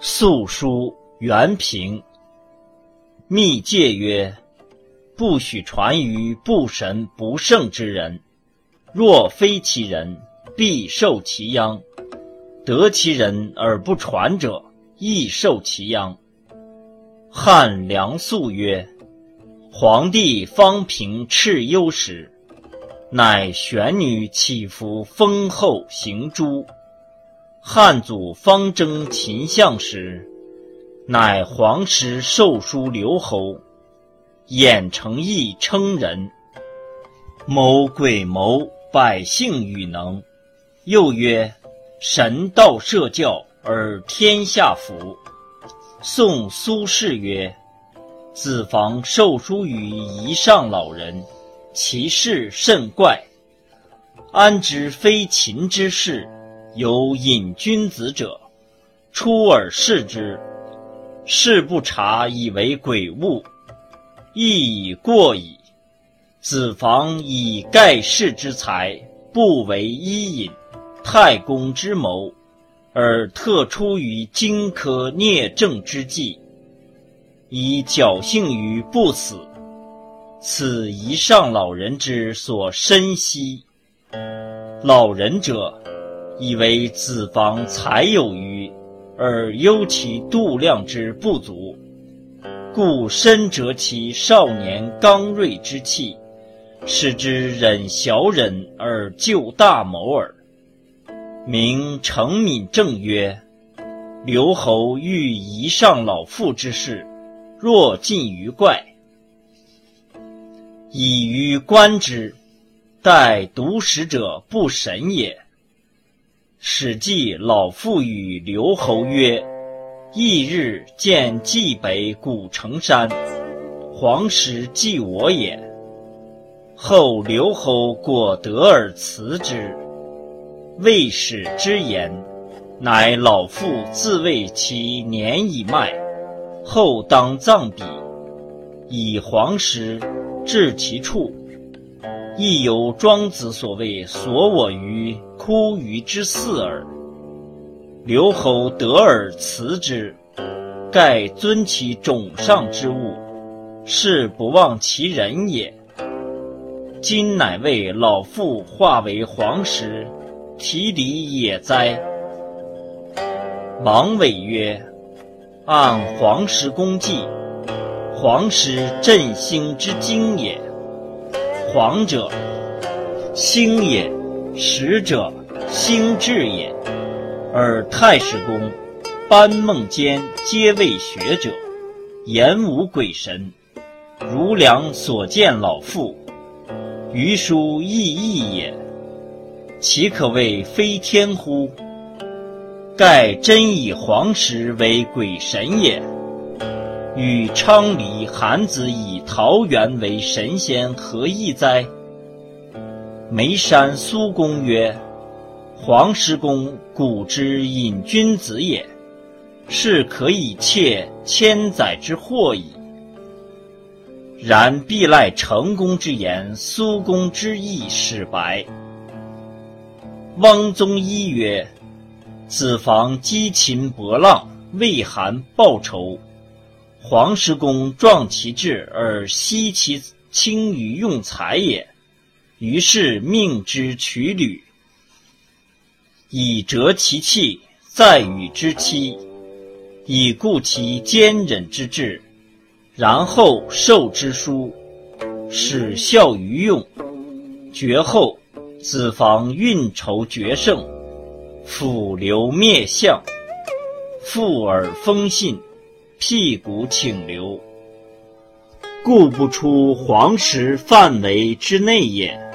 素书原平。密戒曰：不许传于不神不圣之人。若非其人，必受其殃；得其人而不传者，亦受其殃。汉梁肃曰：皇帝方平蚩尤时，乃玄女起伏封后行诛。汉祖方征秦相时，乃皇师授书留侯，衍成义称人。谋鬼谋，百姓与能。又曰：神道社教而天下服。宋苏轼曰：子房授书于夷上老人，其事甚怪。安知非秦之事？有隐君子者，出而视之，视不察，以为鬼物，亦已过矣。子房以盖世之才，不为伊尹、太公之谋，而特出于荆轲聂政之际，以侥幸于不死。此一上老人之所深悉。老人者。以为子房才有余，而忧其度量之不足，故深折其少年刚锐之气，使之忍小忍而就大谋耳。明承敏正曰：刘侯欲夷上老妇之事，若近于怪，以于观之，待独食者不审也。史记老妇与刘侯曰：“翌日见冀北古城山，黄石即我也。”后刘侯果得而辞之。未始之言，乃老妇自谓其年已迈，后当葬彼，以黄石置其处。亦有庄子所谓“所我于枯鱼之肆耳”。刘侯得而辞之，盖尊其冢上之物，是不忘其人也。今乃为老妇化为黄石，提离也哉？王伟曰：“按黄石公计，黄石振兴之精也。”黄者，星也；实者，星志也。而太史公、班孟坚皆为学者，言无鬼神。如良所见老妇，余书亦异也。岂可谓非天乎？盖真以黄石为鬼神也。与昌黎、韩子以桃源为神仙，何异哉？眉山苏公曰：“黄石公古之隐君子也，是可以窃千载之祸矣。然必赖成功之言，苏公之意始白。”汪宗一曰：“子房击秦伯浪，为韩报仇。”黄石公壮其志而惜其轻于用才也，于是命之取履，以折其气，再与之期，以固其坚忍之志，然后授之书，使效于用。绝后，子房运筹决胜，抚流灭相，复而封信。辟谷请留，故不出黄石范围之内也。